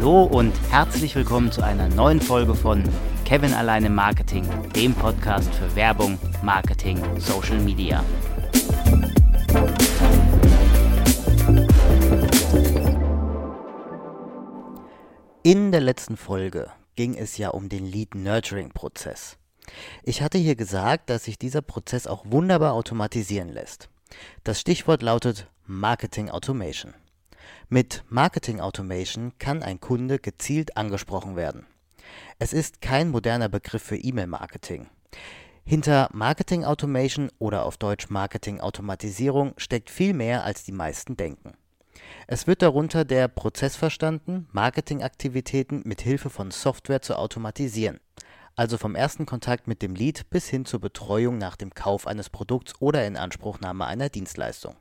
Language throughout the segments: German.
Hallo und herzlich willkommen zu einer neuen Folge von Kevin alleine Marketing, dem Podcast für Werbung, Marketing, Social Media. In der letzten Folge ging es ja um den Lead Nurturing Prozess. Ich hatte hier gesagt, dass sich dieser Prozess auch wunderbar automatisieren lässt. Das Stichwort lautet Marketing Automation. Mit Marketing Automation kann ein Kunde gezielt angesprochen werden. Es ist kein moderner Begriff für E-Mail-Marketing. Hinter Marketing Automation oder auf Deutsch Marketing Automatisierung steckt viel mehr, als die meisten denken. Es wird darunter der Prozess verstanden, Marketingaktivitäten mit Hilfe von Software zu automatisieren, also vom ersten Kontakt mit dem Lead bis hin zur Betreuung nach dem Kauf eines Produkts oder Inanspruchnahme einer Dienstleistung.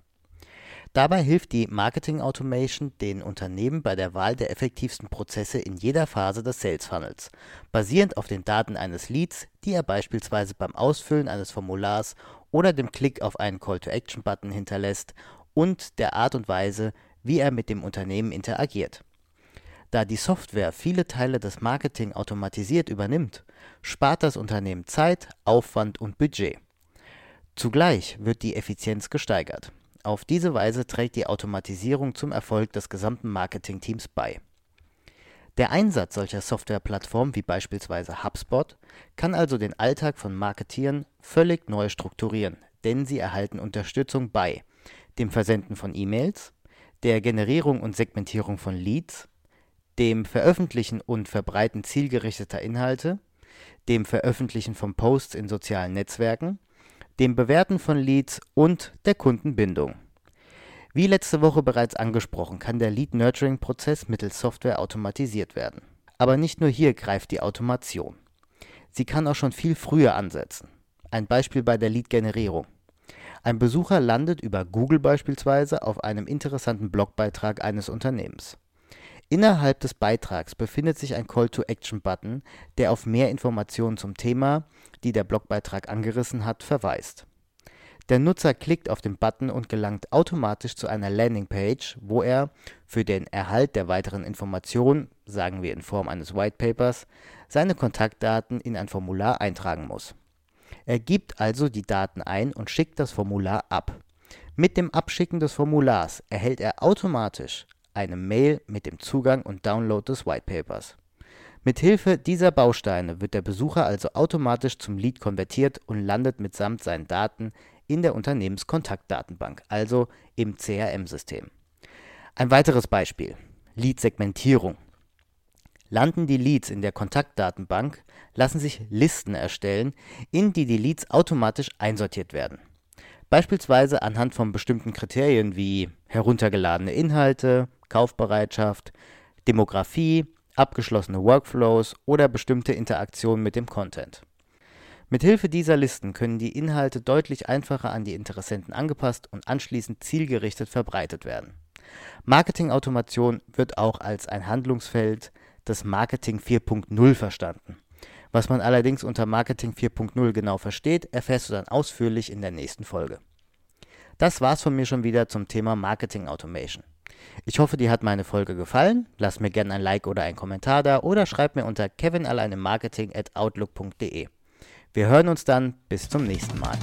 Dabei hilft die Marketing Automation den Unternehmen bei der Wahl der effektivsten Prozesse in jeder Phase des Sales Funnels, basierend auf den Daten eines Leads, die er beispielsweise beim Ausfüllen eines Formulars oder dem Klick auf einen Call-to-Action-Button hinterlässt und der Art und Weise, wie er mit dem Unternehmen interagiert. Da die Software viele Teile des Marketing automatisiert übernimmt, spart das Unternehmen Zeit, Aufwand und Budget. Zugleich wird die Effizienz gesteigert auf diese Weise trägt die Automatisierung zum Erfolg des gesamten Marketingteams bei. Der Einsatz solcher Softwareplattformen wie beispielsweise HubSpot kann also den Alltag von Marketieren völlig neu strukturieren, denn sie erhalten Unterstützung bei dem Versenden von E-Mails, der Generierung und Segmentierung von Leads, dem Veröffentlichen und Verbreiten zielgerichteter Inhalte, dem Veröffentlichen von Posts in sozialen Netzwerken dem Bewerten von Leads und der Kundenbindung. Wie letzte Woche bereits angesprochen, kann der Lead-Nurturing-Prozess mittels Software automatisiert werden. Aber nicht nur hier greift die Automation. Sie kann auch schon viel früher ansetzen. Ein Beispiel bei der Lead-Generierung. Ein Besucher landet über Google beispielsweise auf einem interessanten Blogbeitrag eines Unternehmens. Innerhalb des Beitrags befindet sich ein Call-to-Action-Button, der auf mehr Informationen zum Thema, die der Blogbeitrag angerissen hat, verweist. Der Nutzer klickt auf den Button und gelangt automatisch zu einer Landingpage, wo er für den Erhalt der weiteren Informationen, sagen wir in Form eines Whitepapers, seine Kontaktdaten in ein Formular eintragen muss. Er gibt also die Daten ein und schickt das Formular ab. Mit dem Abschicken des Formulars erhält er automatisch eine Mail mit dem Zugang und Download des Whitepapers. Mithilfe dieser Bausteine wird der Besucher also automatisch zum Lead konvertiert und landet mitsamt seinen Daten in der Unternehmenskontaktdatenbank, also im CRM-System. Ein weiteres Beispiel: Lead-Segmentierung. Landen die Leads in der Kontaktdatenbank, lassen sich Listen erstellen, in die die Leads automatisch einsortiert werden. Beispielsweise anhand von bestimmten Kriterien wie heruntergeladene Inhalte, Kaufbereitschaft, Demografie, abgeschlossene Workflows oder bestimmte Interaktionen mit dem Content. Mithilfe dieser Listen können die Inhalte deutlich einfacher an die Interessenten angepasst und anschließend zielgerichtet verbreitet werden. Marketingautomation wird auch als ein Handlungsfeld des Marketing 4.0 verstanden. Was man allerdings unter Marketing 4.0 genau versteht, erfährst du dann ausführlich in der nächsten Folge. Das war's von mir schon wieder zum Thema Marketing Automation. Ich hoffe, dir hat meine Folge gefallen. Lass mir gerne ein Like oder einen Kommentar da oder schreib mir unter kevinalleinemarketing at outlook.de. Wir hören uns dann. Bis zum nächsten Mal.